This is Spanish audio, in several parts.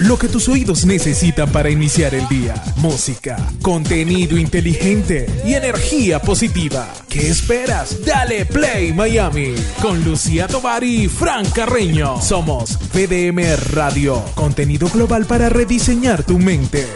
Lo que tus oídos necesitan para iniciar el día. Música, contenido inteligente y energía positiva. ¿Qué esperas? Dale Play Miami con Lucía Tovar y Fran Carreño. Somos VDM Radio, contenido global para rediseñar tu mente.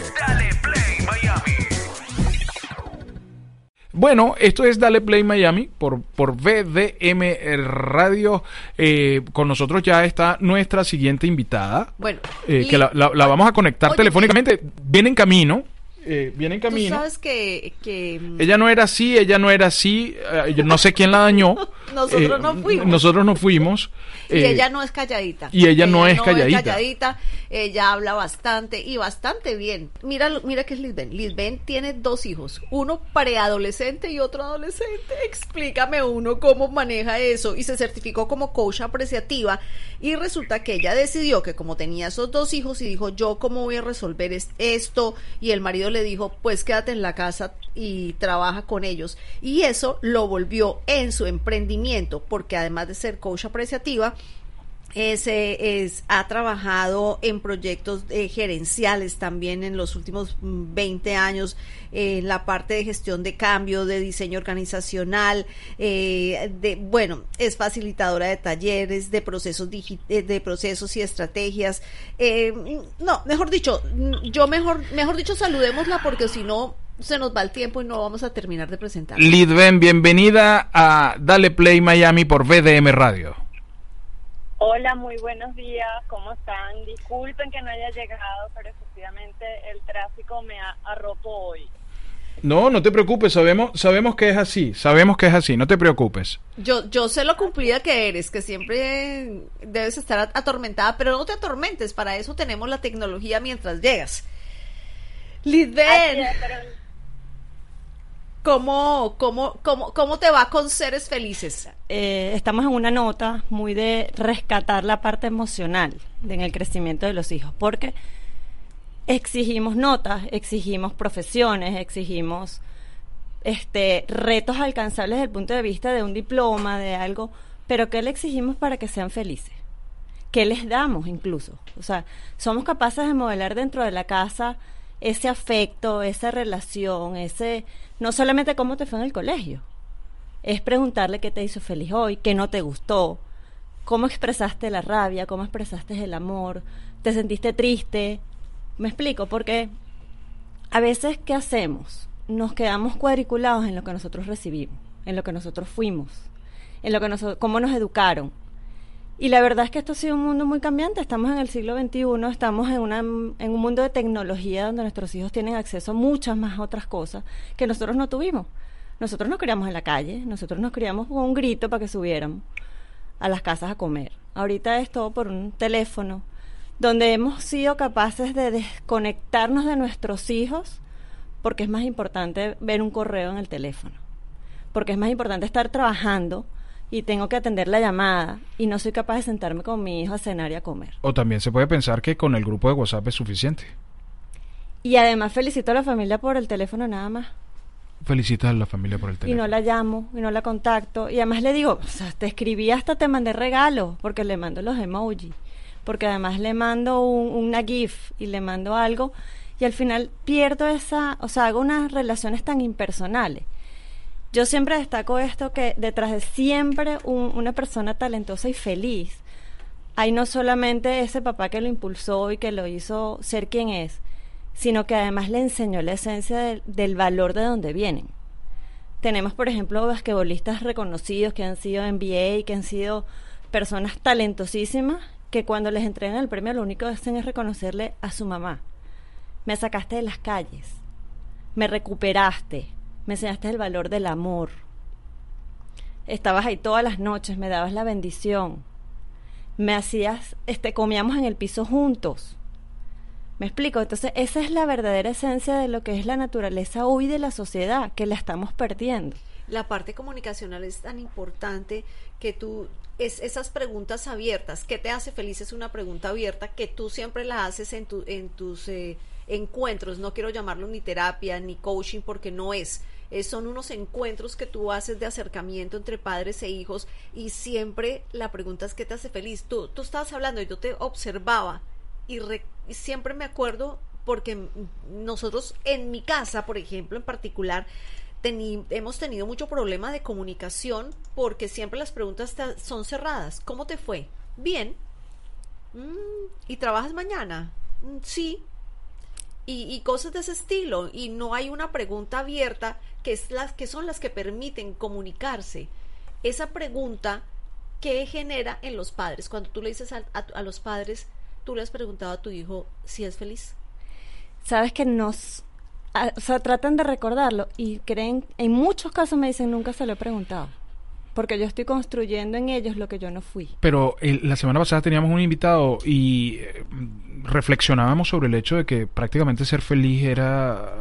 Bueno, esto es Dale Play Miami por, por VDM Radio. Eh, con nosotros ya está nuestra siguiente invitada. Bueno, eh, que la, la- la vamos a conectar Oye, telefónicamente. Viene en camino. Eh, viene en Tú camino. sabes que, que mm, Ella no era así, ella no era así. eh, yo no sé quién la dañó. Nosotros Eh, no fuimos. Nosotros no fuimos. y eh, ella no es calladita. y ella no es calladita. calladita, Ella habla bastante y bastante bien. Mira, mira que es Lisbeth. Lisbeth tiene dos hijos, uno preadolescente y otro adolescente. Explícame uno cómo maneja eso. Y se certificó como coach apreciativa. Y resulta que ella decidió que como tenía esos dos hijos y dijo, yo cómo voy a resolver es- esto. Y el marido le dijo, pues quédate en la casa y trabaja con ellos. Y eso lo volvió en su emprendimiento, porque además de ser coach apreciativa, es, eh, es- ha trabajado en proyectos eh, gerenciales también en los últimos mm, 20 años en la parte de gestión de cambio, de diseño organizacional, eh, de bueno, es facilitadora de talleres, de procesos eh, de procesos y estrategias. Eh, no, mejor dicho, mm, yo mejor mejor dicho saludémosla porque si no se nos va el tiempo y no vamos a terminar de presentar. Lidben, bienvenida a Dale Play Miami por VDM Radio. Hola, muy buenos días, ¿cómo están? Disculpen que no haya llegado, pero efectivamente el tráfico me ha arropó hoy. No, no te preocupes, sabemos, sabemos que es así, sabemos que es así, no te preocupes. Yo, yo sé lo cumplida que eres, que siempre debes estar at- atormentada, pero no te atormentes, para eso tenemos la tecnología mientras llegas. Así Lidben, es, pero ¿cómo, cómo, cómo, ¿cómo te va con seres felices? eh, estamos en una nota muy de rescatar la parte emocional en el crecimiento de los hijos, porque exigimos notas, exigimos profesiones, exigimos este retos alcanzables desde el punto de vista de un diploma, de algo, pero ¿qué le exigimos para que sean felices? ¿Qué les damos incluso? O sea, somos capaces de modelar dentro de la casa ese afecto, esa relación, ese no solamente cómo te fue en el colegio, es preguntarle qué te hizo feliz hoy, qué no te gustó, cómo expresaste la rabia, cómo expresaste el amor, te sentiste triste. Me explico, porque a veces, ¿qué hacemos? Nos quedamos cuadriculados en lo que nosotros recibimos, en lo que nosotros fuimos, en lo que nosotros, cómo nos educaron. Y la verdad es que esto ha sido un mundo muy cambiante. Estamos en el siglo XXI, estamos en, una, en un mundo de tecnología donde nuestros hijos tienen acceso a muchas más otras cosas que nosotros no tuvimos. Nosotros nos criamos en la calle, nosotros nos criamos con un grito para que subiéramos a las casas a comer. Ahorita es todo por un teléfono, donde hemos sido capaces de desconectarnos de nuestros hijos porque es más importante ver un correo en el teléfono, porque es más importante estar trabajando y tengo que atender la llamada y no soy capaz de sentarme con mi hijo a cenar y a comer. O también se puede pensar que con el grupo de WhatsApp es suficiente. Y además felicito a la familia por el teléfono nada más. Felicitas a la familia por el Y teléfono. no la llamo, y no la contacto. Y además le digo, o sea, te escribí hasta te mandé regalos, porque le mando los emojis. Porque además le mando un- una GIF y le mando algo. Y al final pierdo esa, o sea, hago unas relaciones tan impersonales. Yo siempre destaco esto que detrás de siempre un- una persona talentosa y feliz, hay no solamente ese papá que lo impulsó y que lo hizo ser quien es, sino que además le enseñó la esencia del valor de donde vienen. Tenemos, por ejemplo, basquetbolistas reconocidos que han sido NBA, que han sido personas talentosísimas, que cuando les entregan el premio lo único que hacen es reconocerle a su mamá. Me sacaste de las calles, me recuperaste, me enseñaste el valor del amor. Estabas ahí todas las noches, me dabas la bendición. Me hacías, este, comíamos en el piso juntos. ¿Me explico? Entonces, esa es la verdadera esencia de lo que es la naturaleza hoy de la sociedad, que la estamos perdiendo. La parte comunicacional es tan importante que tú, es, esas preguntas abiertas, ¿qué te hace feliz? Es una pregunta abierta que tú siempre la haces en, tu, en tus eh, encuentros. No quiero llamarlo ni terapia ni coaching porque no es. Eh, son unos encuentros que tú haces de acercamiento entre padres e hijos y siempre la pregunta es ¿qué te hace feliz? Tú, tú estabas hablando y yo te observaba y, re- siempre me acuerdo porque nosotros en mi casa, por ejemplo, en particular, hemos tenido mucho problema de comunicación porque siempre las preguntas ta- son cerradas. ¿Cómo te fue? Bien. Mm, ¿Y trabajas mañana? "Mm, sí. Y, y cosas de ese estilo. Y no hay una pregunta abierta que, es las, que son las que permiten comunicarse. Esa pregunta ¿qué genera en los padres? Cuando tú le dices a, a- a los padres, tú le has preguntado a tu hijo si es feliz. Sabes que nos... o sea, tratan de recordarlo y creen, en muchos casos me dicen, nunca se lo he preguntado. Porque yo estoy construyendo en ellos lo que yo no fui. Pero el- la semana pasada teníamos un invitado y eh, reflexionábamos sobre el hecho de que prácticamente ser feliz era,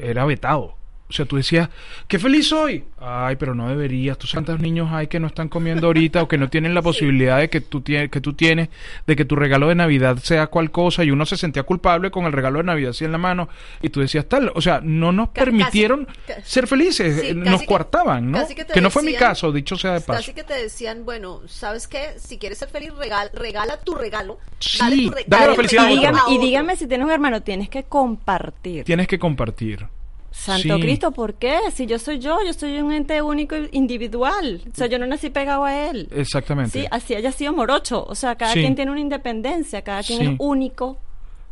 era vetado. O sea, tú decías, qué feliz soy. Ay, pero no deberías. Tú sabes cuántos niños hay que no están comiendo ahorita o que no tienen la posibilidad de que tú, tie- que tú tienes, de que tu regalo de Navidad sea cual cosa. Y uno se sentía culpable con el regalo de Navidad así en la mano. Y tú decías tal. O sea, no nos permitieron casi- ser felices. Sí, casi nos que- coartaban, ¿no? casi que te Que no fue mi caso, dicho sea de paso. Así que te decían, bueno, ¿sabes qué? Si quieres ser feliz, regal- regala tu regalo. Sí, dale tu dale la felicidad a y, dígame, y otro. dígame si tienes un hermano, tienes que compartir. Tienes que compartir. Santo Sí. Cristo, ¿por qué? Si yo soy yo, yo soy un ente único individual. O sea, yo no nací pegado a él. Exactamente. Sí, así haya sido morocho. O sea, cada Sí. quien tiene una independencia, cada quien Sí. es único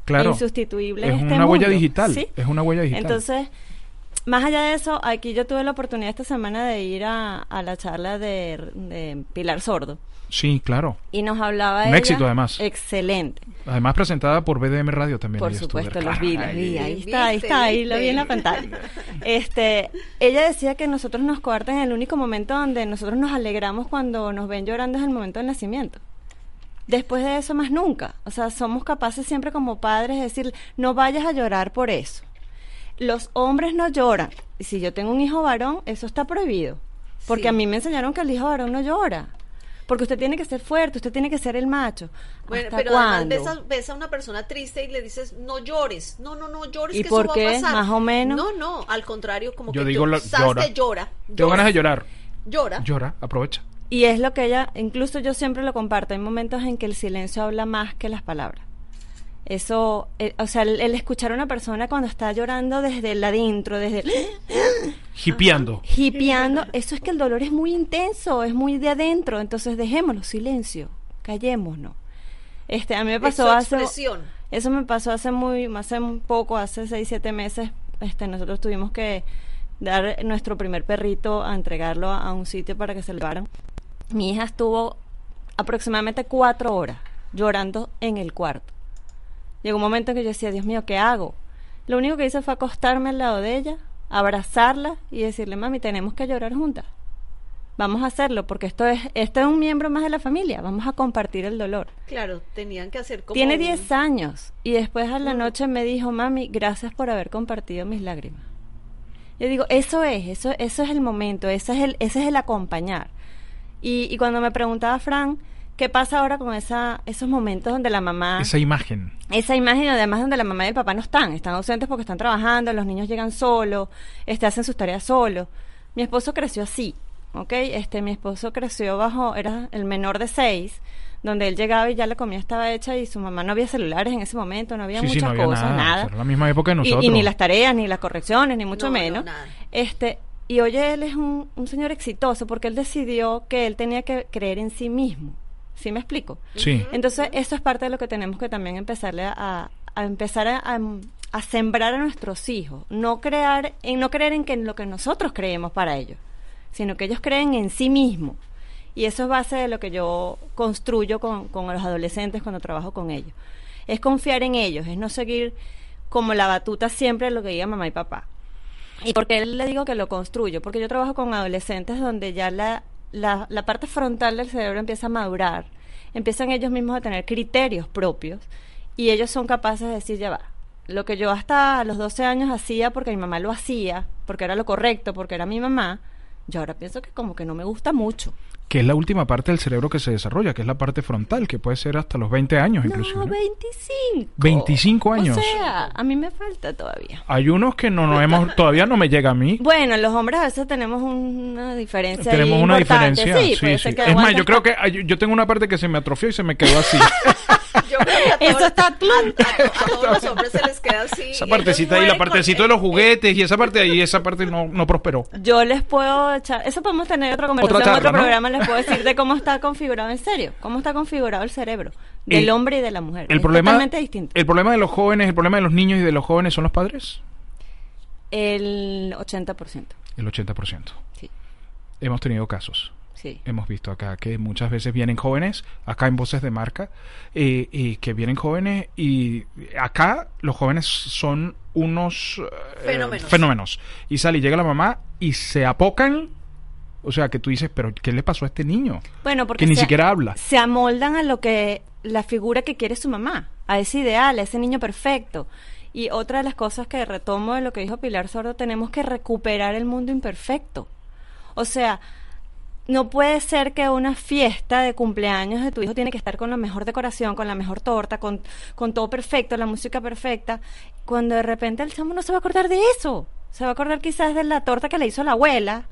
claro. e insustituible Es en este una huella digital. ¿Sí? Es una huella digital. Entonces, más allá de eso, aquí yo tuve la oportunidad esta semana de ir a, a la charla de, de Pilar Sordo. Sí, claro. Y nos hablaba Un ella- éxito, además. Excelente. Además presentada por BDM Radio también. Por supuesto, los vi, los vi. Ahí está, ahí está, ahí lo vi en la pantalla. Este, ella decía que nosotros nos coartan el único momento donde nosotros nos alegramos cuando nos ven llorando es el momento del nacimiento. Después de eso, más nunca. O sea, somos capaces siempre como padres de decir, no vayas a llorar por eso. Los hombres no lloran. Y si yo tengo un hijo varón, eso está prohibido. Porque Sí. a mí me enseñaron que el hijo varón no llora. Porque usted tiene que ser fuerte, usted tiene que ser el macho. Bueno, ¿Hasta pero además cuándo? ves a, ves a una persona triste y le dices, no llores, no, no, no llores, ¿Y que por eso qué? va a pasar. Más o menos. No, no, al contrario, como Yo que digo tú lo- llora. llora. Tengo ganas de llorar. Llora. Llora, aprovecha. Y es lo que ella, incluso yo siempre lo comparto, hay momentos en que el silencio habla más que las palabras. Eso, eh, o sea, el, el escuchar a una persona cuando está llorando desde el adentro, desde el Hipeando. hipeando, eso es que el dolor es muy intenso, es muy de adentro, entonces dejémoslo, silencio, callémonos. Este, a mí me pasó hace eso me pasó hace muy, hace un poco, hace seis, siete meses, este, nosotros tuvimos que dar nuestro primer perrito a entregarlo a, a un sitio para que se lo llevaran. Mi hija estuvo aproximadamente cuatro horas llorando en el cuarto. Llegó un momento en que yo decía, Dios mío, ¿qué hago? Lo único que hice fue acostarme al lado de ella, abrazarla y decirle, mami, tenemos que llorar juntas. Vamos a hacerlo porque esto es, esto es un miembro más de la familia. Vamos a compartir el dolor. Claro, tenían que hacer como Tiene un- 10 años y después a la Mm. noche me dijo, mami, gracias por haber compartido mis lágrimas. Yo digo, eso es, eso, eso es el momento, ese es el, ese es el acompañar. Y, y cuando me preguntaba Fran, ¿qué pasa ahora con esa, esos momentos donde la mamá, Esa imagen. esa imagen además donde la mamá y el papá no están, están ausentes porque están trabajando, los niños llegan solos, este, hacen sus tareas solos. Mi esposo creció así, ¿ok? Este, mi esposo creció bajo, era el menor de seis, donde él llegaba y ya la comida estaba hecha y su mamá no había celulares en ese momento, no había Sí, sí, muchas no había cosas, nada. nada. Era la misma época de Y- nosotros. Y, ni las tareas, ni las correcciones, ni mucho No, no, menos. nada. Este, y oye, él es un, un señor exitoso porque él decidió que él tenía que creer en sí mismo. ¿Sí me explico? Sí. Entonces, eso es parte de lo que tenemos que también empezarle a, a empezar a, a- a sembrar a nuestros hijos. No crear, en no creer en que en lo que nosotros creemos para ellos, sino que ellos creen en sí mismos. Y eso es base de lo que yo construyo con, con los adolescentes cuando trabajo con ellos. Es confiar en ellos, es no seguir como la batuta siempre lo que diga mamá y papá. ¿Y por qué le digo que lo construyo? Porque yo trabajo con adolescentes donde ya la, la, la parte frontal del cerebro empieza a madurar, empiezan ellos mismos a tener criterios propios y ellos son capaces de decir, ya va, lo que yo hasta los 12 años hacía porque mi mamá lo hacía, porque era lo correcto, porque era mi mamá, yo ahora pienso que como que no me gusta mucho. Que es la última parte del cerebro que se desarrolla, que es la parte frontal, que puede ser hasta los 20 años inclusive. No, ¿no? 25. 25 años. O sea, a mí me falta todavía. Hay unos que no nos hemos, todavía no me llega a mí. Bueno, los hombres a veces tenemos una diferencia. ahí Tenemos una importante. diferencia. Sí, Sí, sí. Es más, yo creo que yo tengo una parte que se me atrofió y se me quedó así. Yo creo que a todos, Eso está a, a- a todos los hombres se les queda así. esa partecita ahí, la partecita de los juguetes y esa parte de ahí, esa parte no, no prosperó. Yo les puedo echar, eso podemos tener otra conversación, charla, otro ¿no? programa les puedo decir de cómo está configurado en serio, cómo está configurado el cerebro del El- hombre y de la mujer. El es problema, totalmente distinto. el problema de los jóvenes, el problema de los niños y de los jóvenes son los padres. El 80%. El 80%. Sí, Hemos tenido casos. Sí. Hemos visto acá que muchas veces vienen jóvenes, acá en Voces de Marca, eh, y que vienen jóvenes y acá los jóvenes son unos eh, Fenómenos. fenómenos. Y sale y llega la mamá y se apocan. O sea, que tú dices, pero ¿qué le pasó a este niño? Bueno, porque que ni se- siquiera habla. Se amoldan a lo que la figura que quiere su mamá, a ese ideal, a ese niño perfecto. Y otra de las cosas que retomo de lo que dijo Pilar Sordo, tenemos que recuperar el mundo imperfecto. O sea, no puede ser que una fiesta de cumpleaños de tu hijo tiene que estar con la mejor decoración, con la mejor torta, con, con todo perfecto, la música perfecta, cuando de repente el chamo no se va a acordar de eso. Se va a acordar quizás de la torta que le hizo la abuela,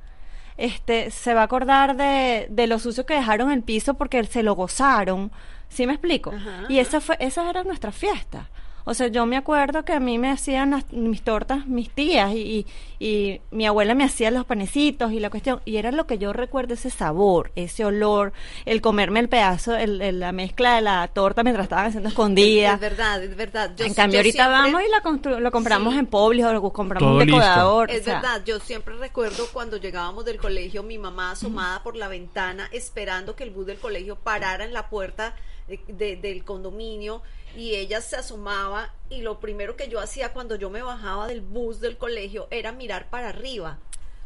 este, se va a acordar de, de lo sucio que dejaron el piso porque se lo gozaron. ¿Sí me explico? Ajá, y esa fue, esas eran nuestras fiestas. O sea, yo me acuerdo que a mí me hacían las- mis tortas mis tías y, y, y mi abuela me hacía los panecitos y la cuestión. Y era lo que yo recuerdo, ese sabor, ese olor, el comerme el pedazo, el, el- la mezcla de la torta mientras estaban haciendo escondida. Es verdad, es verdad. Yo- en cambio, yo ahorita siempre- vamos y la constru- lo compramos Sí. en Publix o compramos Todo un listo. decorador. o Es sea, verdad, yo siempre recuerdo cuando llegábamos del colegio, mi mamá asomada por la ventana esperando que el bus del colegio parara en la puerta de- de- del condominio y ella se asomaba y lo primero que yo hacía cuando yo me bajaba del bus del colegio era mirar para arriba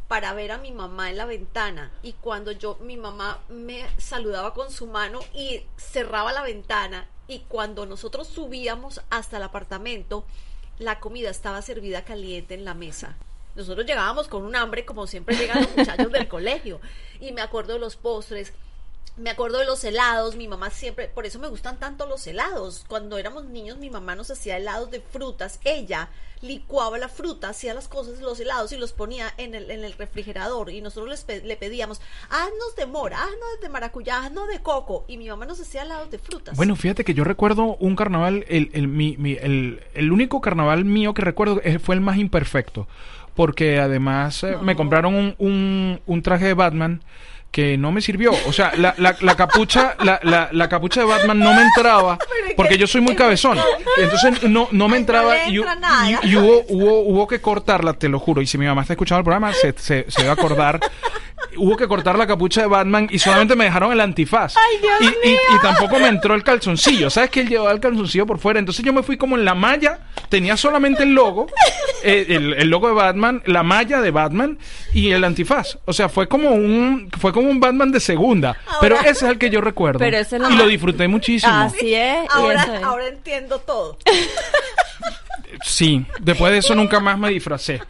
para ver a mi mamá en la ventana y cuando yo mi mamá me saludaba con su mano y cerraba la ventana y cuando nosotros subíamos hasta el apartamento la comida estaba servida caliente en la mesa. Nosotros llegábamos con un hambre como siempre llegan los muchachos del colegio y me acuerdo de los postres me acuerdo de los helados, mi mamá siempre, por eso me gustan tanto los helados. Cuando éramos niños, mi mamá nos hacía helados de frutas. Ella licuaba la fruta, hacía las cosas, los helados y los ponía en el, en el refrigerador. Y nosotros les pe- le pedíamos, haznos de mora, haznos de maracuyá, haznos de coco. Y mi mamá nos hacía helados de frutas. Bueno, fíjate que yo recuerdo un carnaval, el, el, mi- mi- el, el único carnaval mío que recuerdo eh, fue el más imperfecto, porque además eh, me compraron un, un, un traje de Batman que no me sirvió. O sea, la, la, la capucha, la, la, la capucha de Batman no me entraba porque que- yo soy muy cabezón. Entonces no, no me entraba y, y- y hubo, hubo, hubo que cortarla, te lo juro. Y si mi mamá está escuchando el programa, se, se, se va a acordar. Hubo que cortar la capucha de Batman y solamente me dejaron el antifaz. ¡Ay, Dios y, y- y tampoco me entró el calzoncillo. ¿Sabes que él llevaba el calzoncillo por fuera? Entonces yo me fui como en la malla. Tenía solamente el logo, eh, el, el logo de Batman, la malla de Batman y el antifaz. O sea, fue como un, fue como un Batman de segunda. Ahora- pero ese es el que yo recuerdo. Pero ese es lo y lo disfruté muchísimo. Así es. y ahora, es. ahora entiendo todo. Sí, después de eso nunca más me disfracé.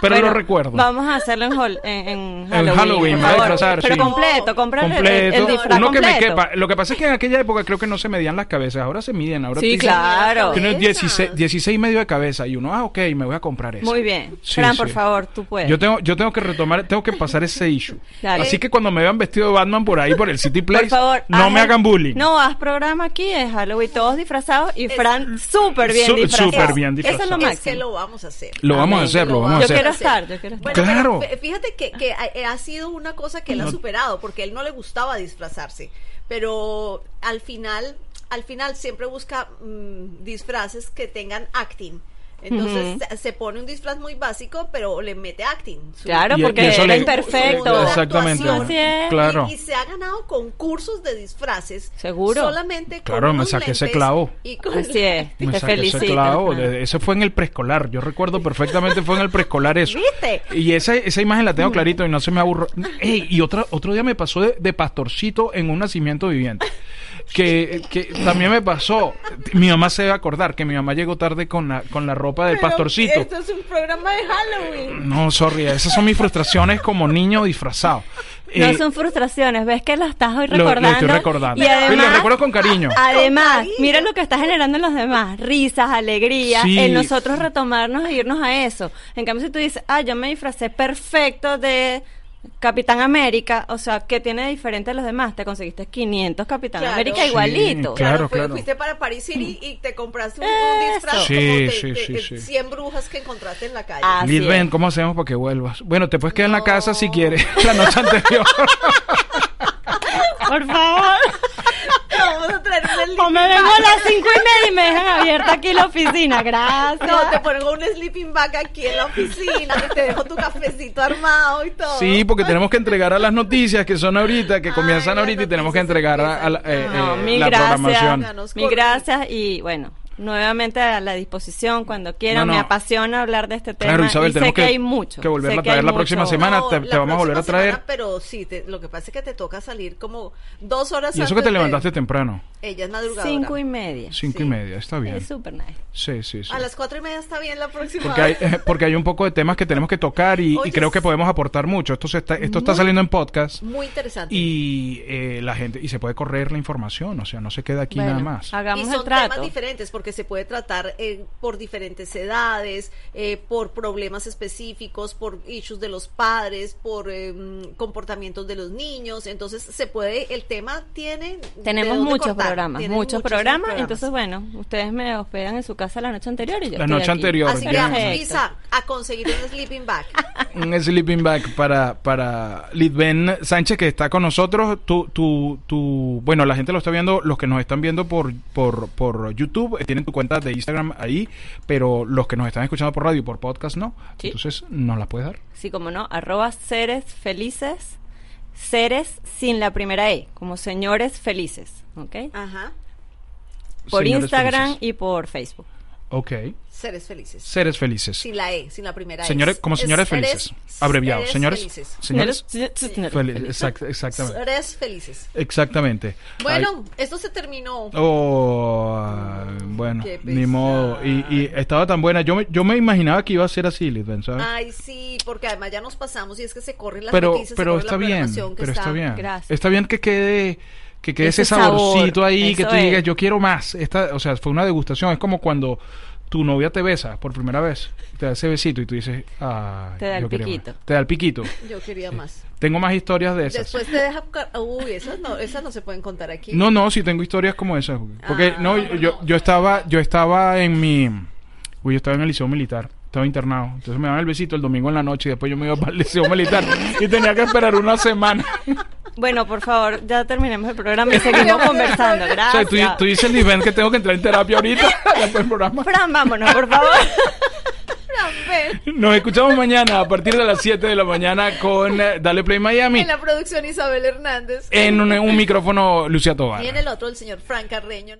Pero Bueno, lo recuerdo. Vamos a hacerlo en, hol- en, en En Halloween. Halloween, por a disfrazar, Pero sí. completo, comprar el, completo, el disfraz uno que me quepa. Lo que pasa es que en aquella época creo que no se medían las cabezas, ahora se miden, ahora Sí, claro. que uno es Cabezas. 16, 16 y medio de cabeza y uno, ah, ok, me voy a comprar eso. Muy bien. Sí, Fran, sí. por favor, tú puedes. Yo tengo, yo tengo que retomar, tengo que pasar ese issue. Dale. Así que cuando me vean vestido de Batman por ahí, por el City Place, por favor, no haz me hagan bullying. No, haz programa aquí de Halloween, todos disfrazados y Fran súper bien Su- disfrazado. súper bien Eso es lo máximo. Es que lo vamos a hacer. Lo vamos a hacer, lo vamos a Yo hacer. quiero estar, yo quiero estar. Bueno, Claro. fíjate que, que ha, ha sido una cosa que él ha No. superado, porque él no le gustaba disfrazarse, pero al final, al final siempre busca mm, disfraces que tengan acting. Entonces Ujú. se- se pone un disfraz muy básico, pero le mete acting. Su- Claro, Y- y porque eso era le- imperfecto. Exactamente. Así es. Claro. Y, y se ha ganado concursos de disfraces. Seguro. Solamente con Claro, me unos saqué ese clavo. Y con Así es. Me Te saqué ese felicito. clavo, Fran. de- Eso fue en el preescolar. Yo recuerdo perfectamente fue en el preescolar eso. ¿Viste? Y esa, esa imagen la tengo clarito y no se me aburro. Ey, y otra, otro día me pasó de, de pastorcito en un nacimiento viviente. Que, que también me pasó. Mi mamá se debe acordar que mi mamá llegó tarde con la, con la ropa del Pero pastorcito. Esto es un programa de Halloween. No, sorry, esas son mis frustraciones como niño disfrazado. No Eh, son frustraciones, ves que lo estás hoy lo- lo recordando. estoy recordando. Y Y lo además, recuerdo con cariño. Además, cariño. mira lo que está generando en los demás, risas, alegría, Sí. en nosotros retomarnos e irnos a eso. En cambio, si tú dices, ah, yo me disfracé perfecto de Capitán América, o sea, ¿qué tiene diferente a los demás? Te conseguiste 500 Capitán Claro. América Sí, igualito. claro. fue- Fuiste para Paris City y te compraste un, un disfraz Sí, como de, sí, de- sí, de sí. 100 brujas que encontraste en la calle. Ah, Así Lidben, es. ¿cómo hacemos para que vuelvas? Bueno, te puedes quedar en la casa si quieres, la noche anterior. Por favor. Vamos a traer un sleeping O me vengo a las cinco y media y me dejan abierta aquí la oficina. Gracias. No, te pongo un sleeping bag aquí en la oficina, que te dejo tu cafecito armado y todo. Sí, porque tenemos que entregar a las noticias que son ahorita, que comienzan ahorita y tenemos que entregar a, a la, eh, No, eh, mil la gracias. programación. Corto. gracias y bueno, nuevamente a la disposición cuando quieran. No, no. Me apasiona hablar de este tema. Claro, Isabel, y sé tenemos que, que- hay mucho. que volverla sé a traer la próxima mucho. semana. te- la te vamos a volver a próxima traer. semana, pero sí, te- lo que pasa es que te toca salir como dos horas Y eso que antes te de- levantaste temprano. Ella es madrugadora. Cinco y media. Cinco Sí. y media, está bien. Es súper nice. Sí, sí, sí. A las cuatro y media está bien la próxima Porque hay, eh, porque hay un poco de temas que tenemos que tocar y, y Oye, creo que podemos aportar mucho. Esto, se está, esto está Muy- saliendo en podcast Muy interesante. y eh, la gente y se puede correr la información, o sea, no se queda aquí Bueno, nada más. Hagamos y el son trato. temas diferentes porque se puede tratar eh, por diferentes edades, eh, por problemas específicos, por issues de los padres, por eh, comportamientos de los niños. Entonces se puede, el tema tiene. Tenemos muchos programas, muchos programas, Entonces, bueno, ustedes me hospedan en su casa la noche anterior y yo La estoy noche aquí. anterior, Así que. Luisa, a conseguir un sleeping bag. Un sleeping bag para, para Lidben Sánchez que está con nosotros. Tu, tu, tu, bueno, la gente lo está viendo, los que nos están viendo por, por, por YouTube, eh, tienen tu cuenta de Instagram ahí, pero los que nos están escuchando por radio y por podcast no. Sí. Entonces, ¿nos la puedes dar? Sí, como no, arroba seres felices, seres sin la primera E, como señores felices, ¿ok? Ajá. Por Señores Instagram felices. y por Facebook. Ok. Seres felices. Seres felices. Sin la E, sin la primera Señores, E. como Es señores seres- felices. Abreviado. seres Señores. felices. Señores. Señores Fel- felices. exact- exactamente. Seres felices. Exactamente. Bueno, esto se terminó. Oh, ay, bueno, Qué ni modo. Y, y estaba tan buena. Yo me, yo me imaginaba que iba a ser así, Lisbeth, ¿sabes? Ay, sí, porque además ya nos pasamos y es que se corren las pero noticias. pero está la bien, que pero está, bien. Gracias. Está bien que quede que quede ese, Ese sabor, saborcito ahí, que eso tú digas, yo quiero más. Esta, o sea, fue una degustación. Es como cuando tu novia te besa por primera vez, te da ese besito y tú dices, ah, Te da el piquito. Te da el piquito. Yo quería más. Tengo más historias de esas. Después te deja. Uy, esas no, esas no se pueden contar aquí. No, no, sí tengo historias como esas. Porque Ah, no, no, yo, no. yo estaba, yo estaba en mi, uy, yo estaba en el liceo militar, estaba internado. Entonces me daban el besito el domingo en la noche y después yo me iba para el liceo militar y tenía que esperar una semana. Bueno, por favor, ya terminemos el programa y seguimos conversando. o sea, Gracias. tú, tú dices, Liven, que tengo que entrar en terapia ahorita después del programa. Fran, vámonos, por favor. Nos escuchamos mañana a partir de las 7 de la mañana con eh, Dale Play Miami En la producción Isabel Hernández. en un, un micrófono Lucia Tobar. Y en el otro el señor Frank Carreño.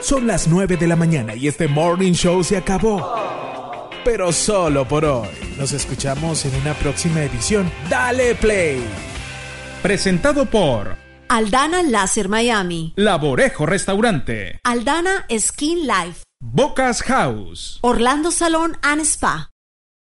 Son las 9 de la mañana y este morning show se acabó. Pero solo por hoy. Nos escuchamos en una próxima edición. Dale play. Presentado por Aldana Láser Miami. Laborejo Restaurante, Aldana Skin Life. Bocas House. Orlando Salón and Spa.